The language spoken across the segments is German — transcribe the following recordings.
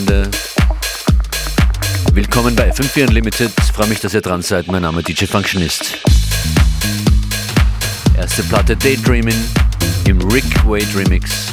Wochenende. Willkommen bei FM4 Unlimited. Freue mich, dass ihr dran seid. Mein Name ist DJ Functionist. Erste Platte Daydreaming im Rick Wade Remix.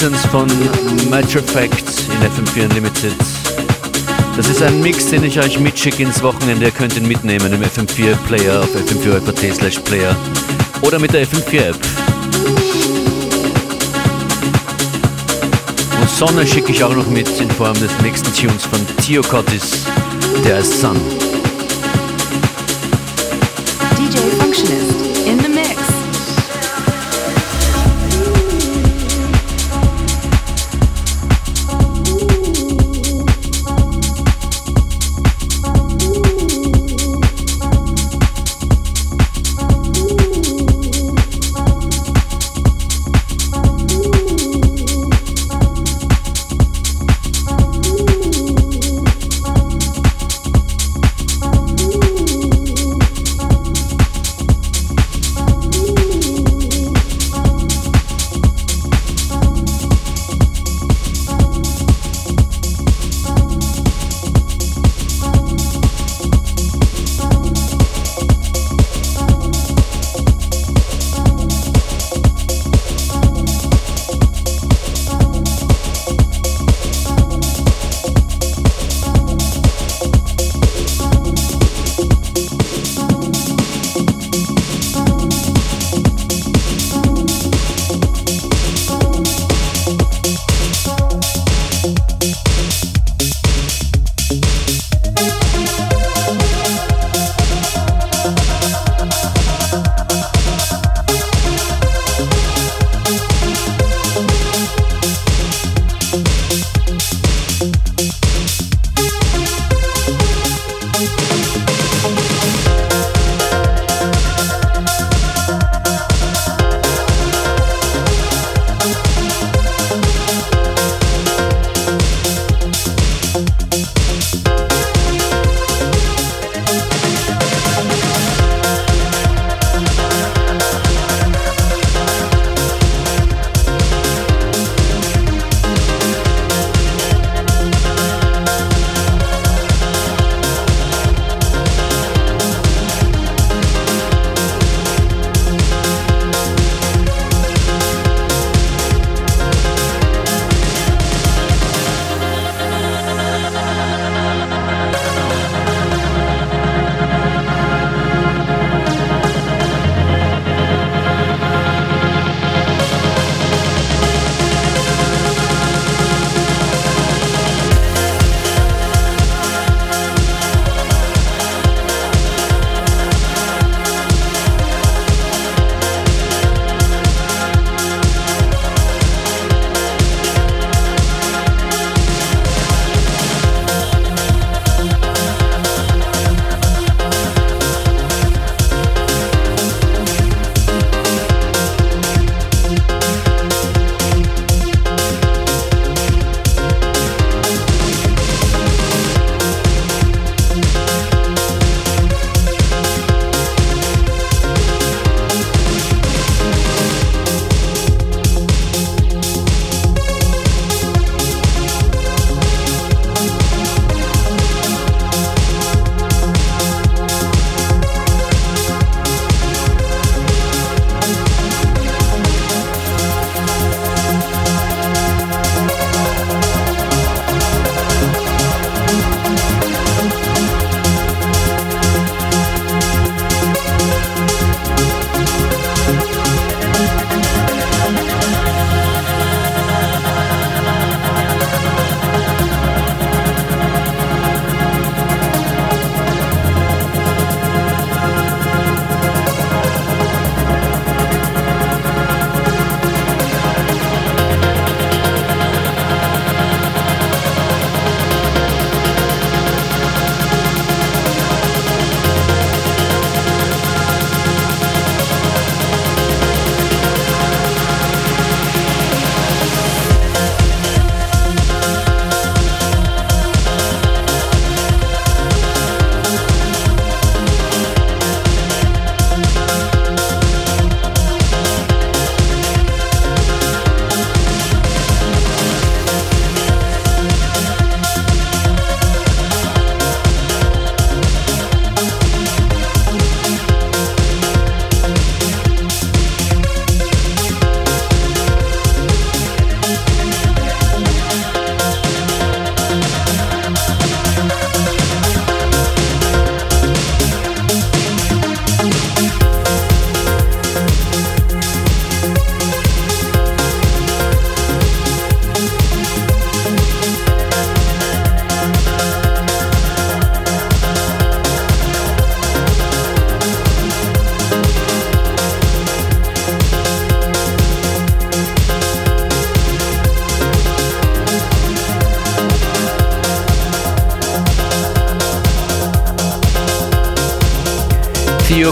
Reasons von Matter Facts in FM4 Unlimited. Das ist ein Mix, den ich euch mitschicke ins Wochenende. Ihr könnt ihn mitnehmen im FM4 Player auf fm4.at slash player oder mit der FM4 App. Und Sonne schicke ich auch noch mit in Form des nächsten Tunes von Theo Cottis, der ist Sun.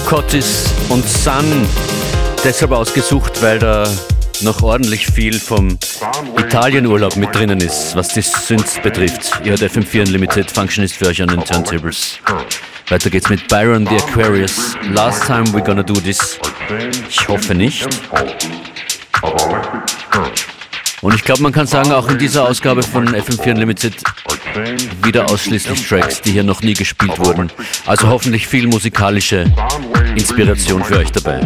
Cottis und Sun deshalb ausgesucht, weil da noch ordentlich viel vom Italienurlaub mit drinnen ist, was die Synths betrifft. Ihr hört FM4 Unlimited, Functionist für euch an den Turntables. Weiter geht's mit Byron the Aquarius. Last time we're gonna do this. Ich hoffe nicht. Und ich glaube, man kann sagen, auch in dieser Ausgabe von FM4 Unlimited wieder ausschließlich Tracks, die hier noch nie gespielt wurden. Also hoffentlich viel musikalische Inspiration für euch dabei.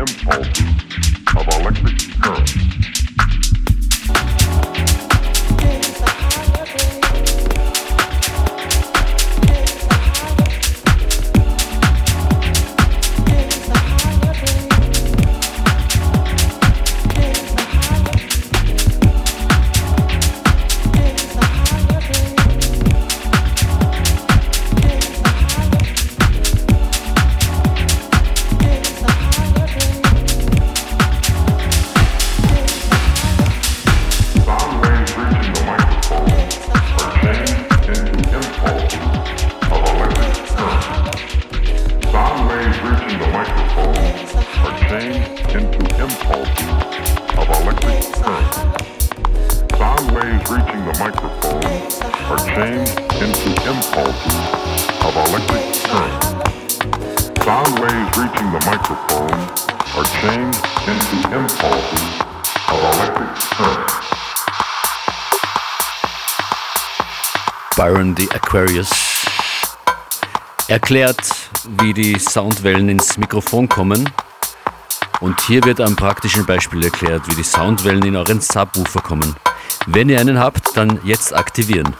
Aquarius erklärt, wie die Soundwellen ins Mikrofon kommen. Und hier wird am praktischen Beispiel erklärt, wie die Soundwellen in euren Subwoofer kommen. Wenn ihr einen habt, dann jetzt aktivieren.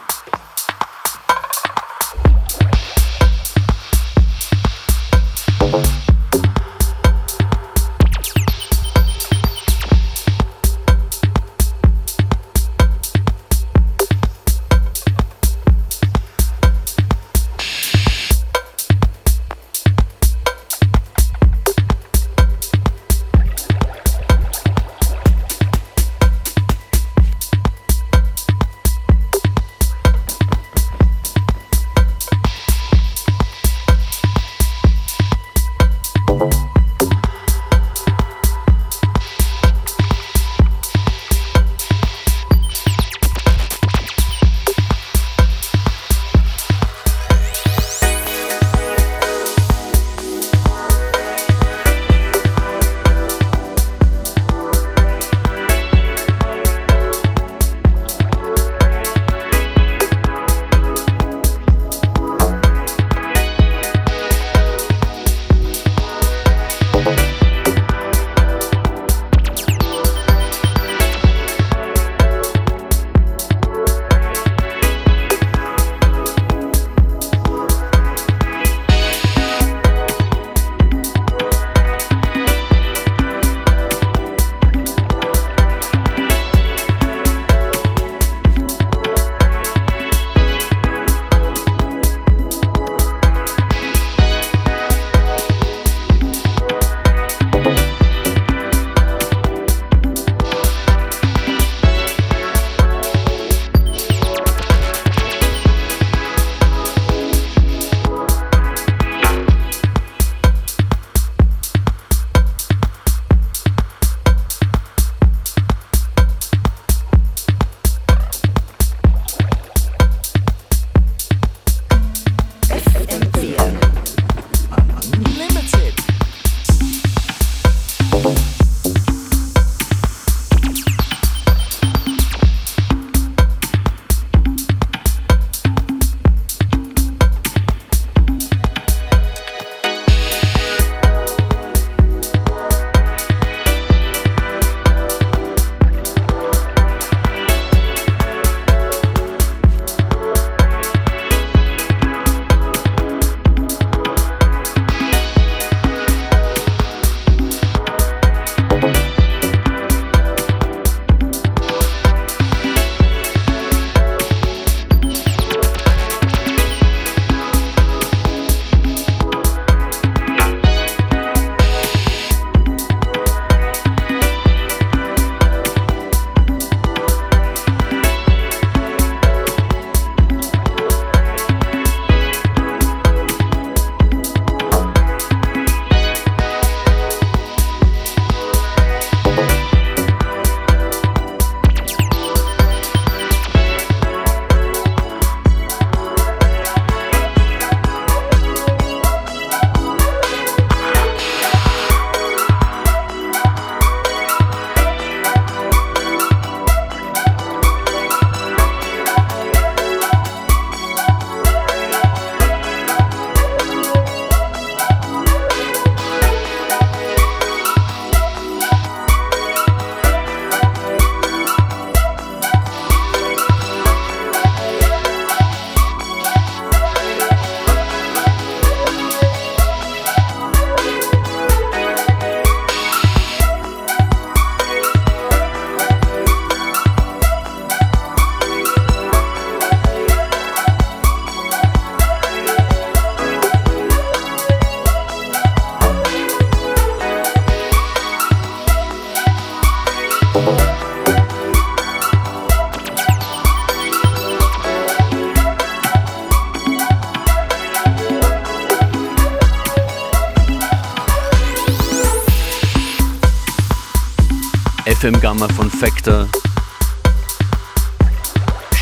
FM Gamma von Factor.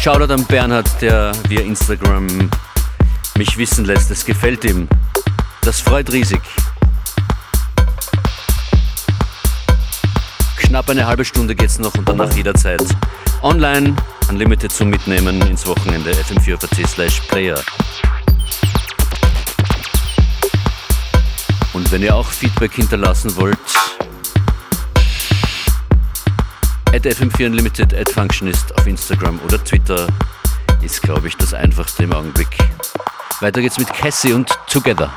Shoutout an Bernhard, der via Instagram mich wissen lässt, es gefällt ihm. Das freut riesig. Knapp eine halbe Stunde geht's noch und danach jederzeit online, unlimited zum Mitnehmen ins Wochenende fm4.at slash player. Und wenn ihr auch Feedback hinterlassen wollt, at FM4 Unlimited, at Functionist auf Instagram oder Twitter ist, glaube ich, das einfachste im Augenblick. Weiter geht's mit Cassie und Together.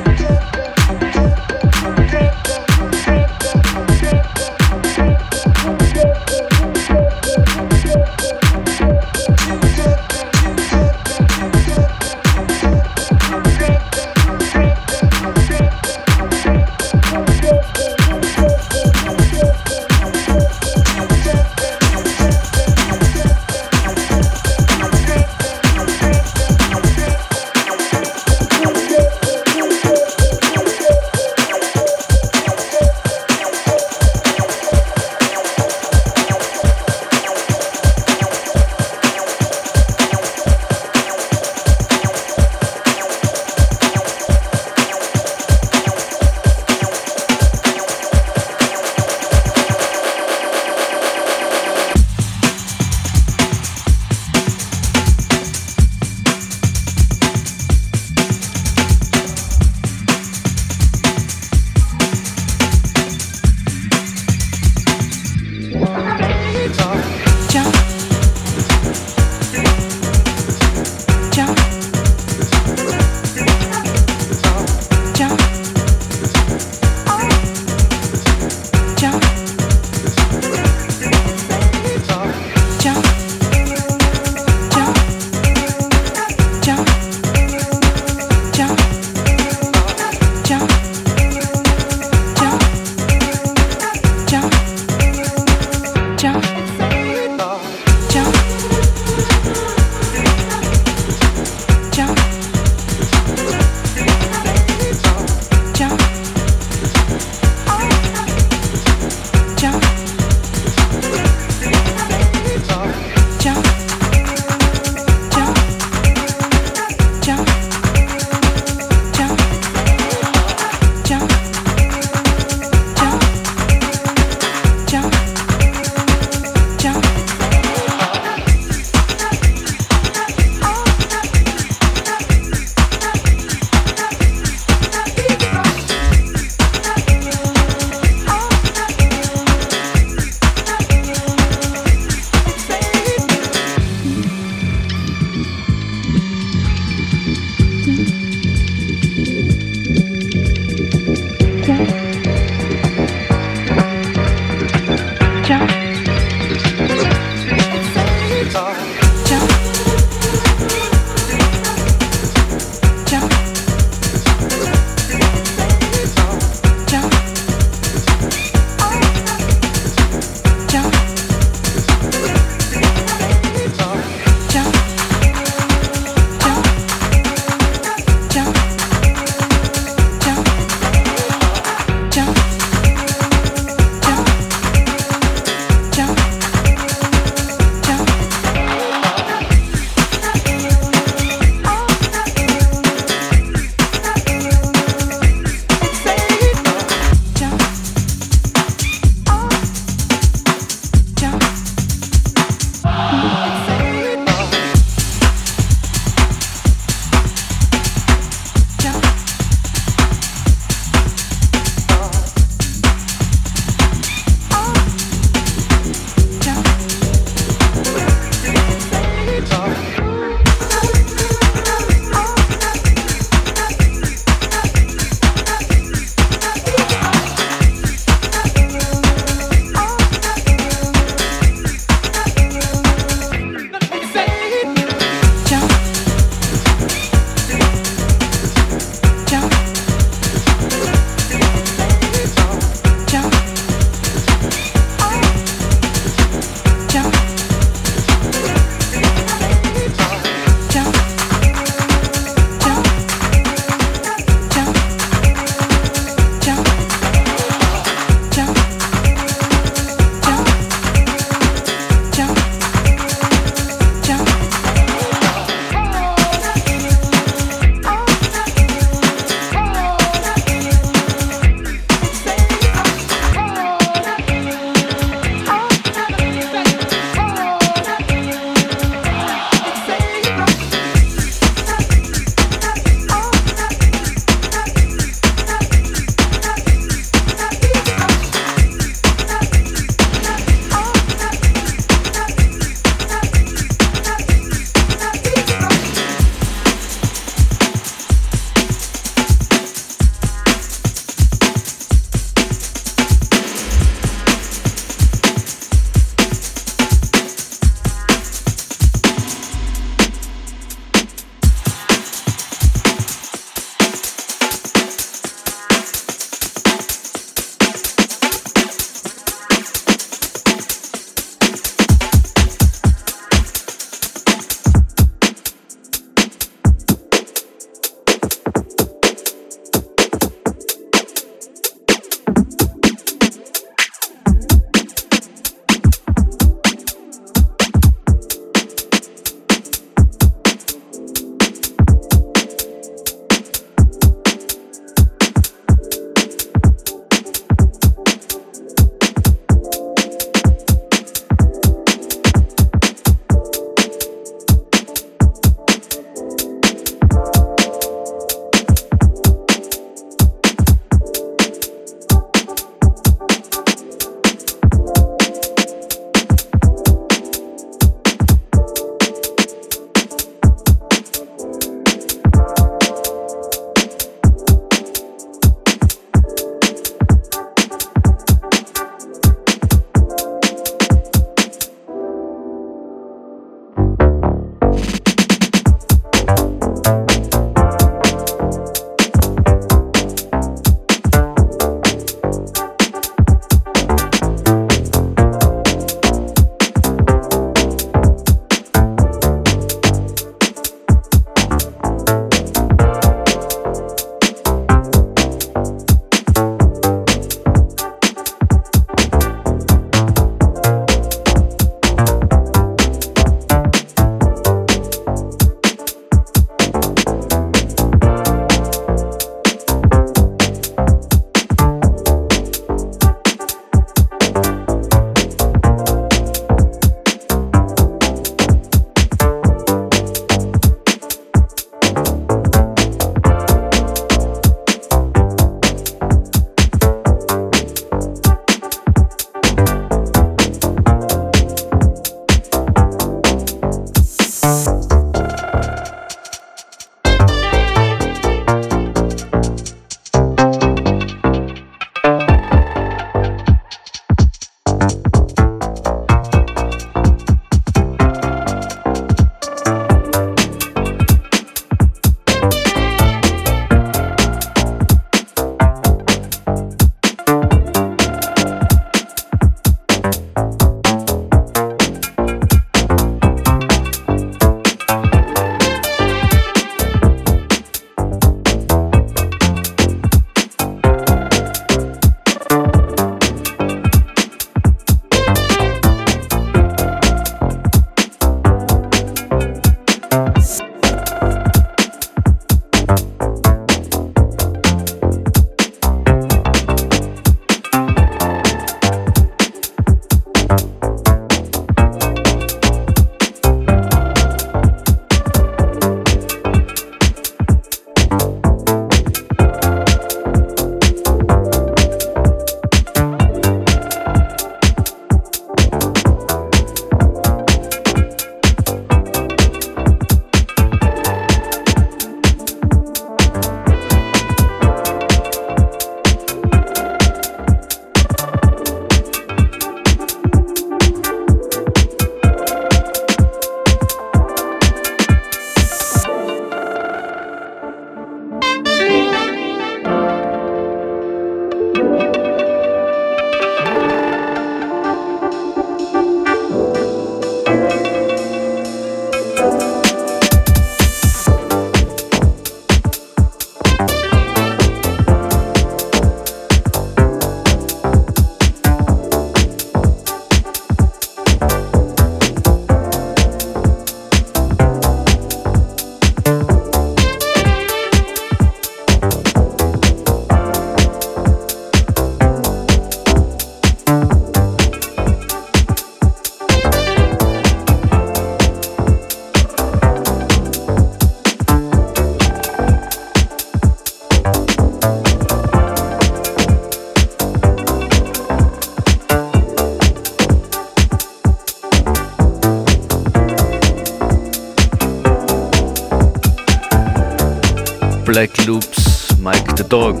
Black Loops, Mike the Dog.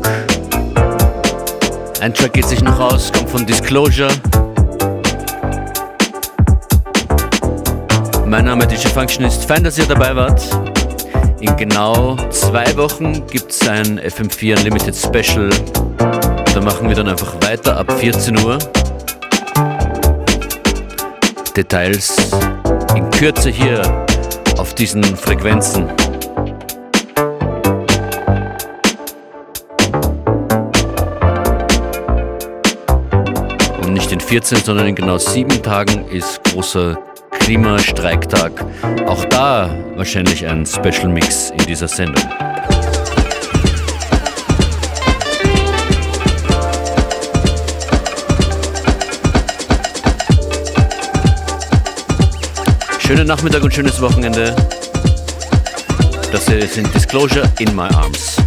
Ein Track geht sich noch aus, kommt von Disclosure. Mein Name ist DJ Functionist, fein, dass ihr dabei wart. In genau zwei Wochen gibt es ein FM4 Unlimited Special. Da machen wir dann einfach weiter ab 14 Uhr. Details in Kürze hier auf diesen Frequenzen. 14, sondern in genau sieben Tagen ist großer Klimastreiktag. Auch da wahrscheinlich ein Special Mix in dieser Sendung. Schönen Nachmittag und schönes Wochenende. Das hier sind Disclosure in My Arms.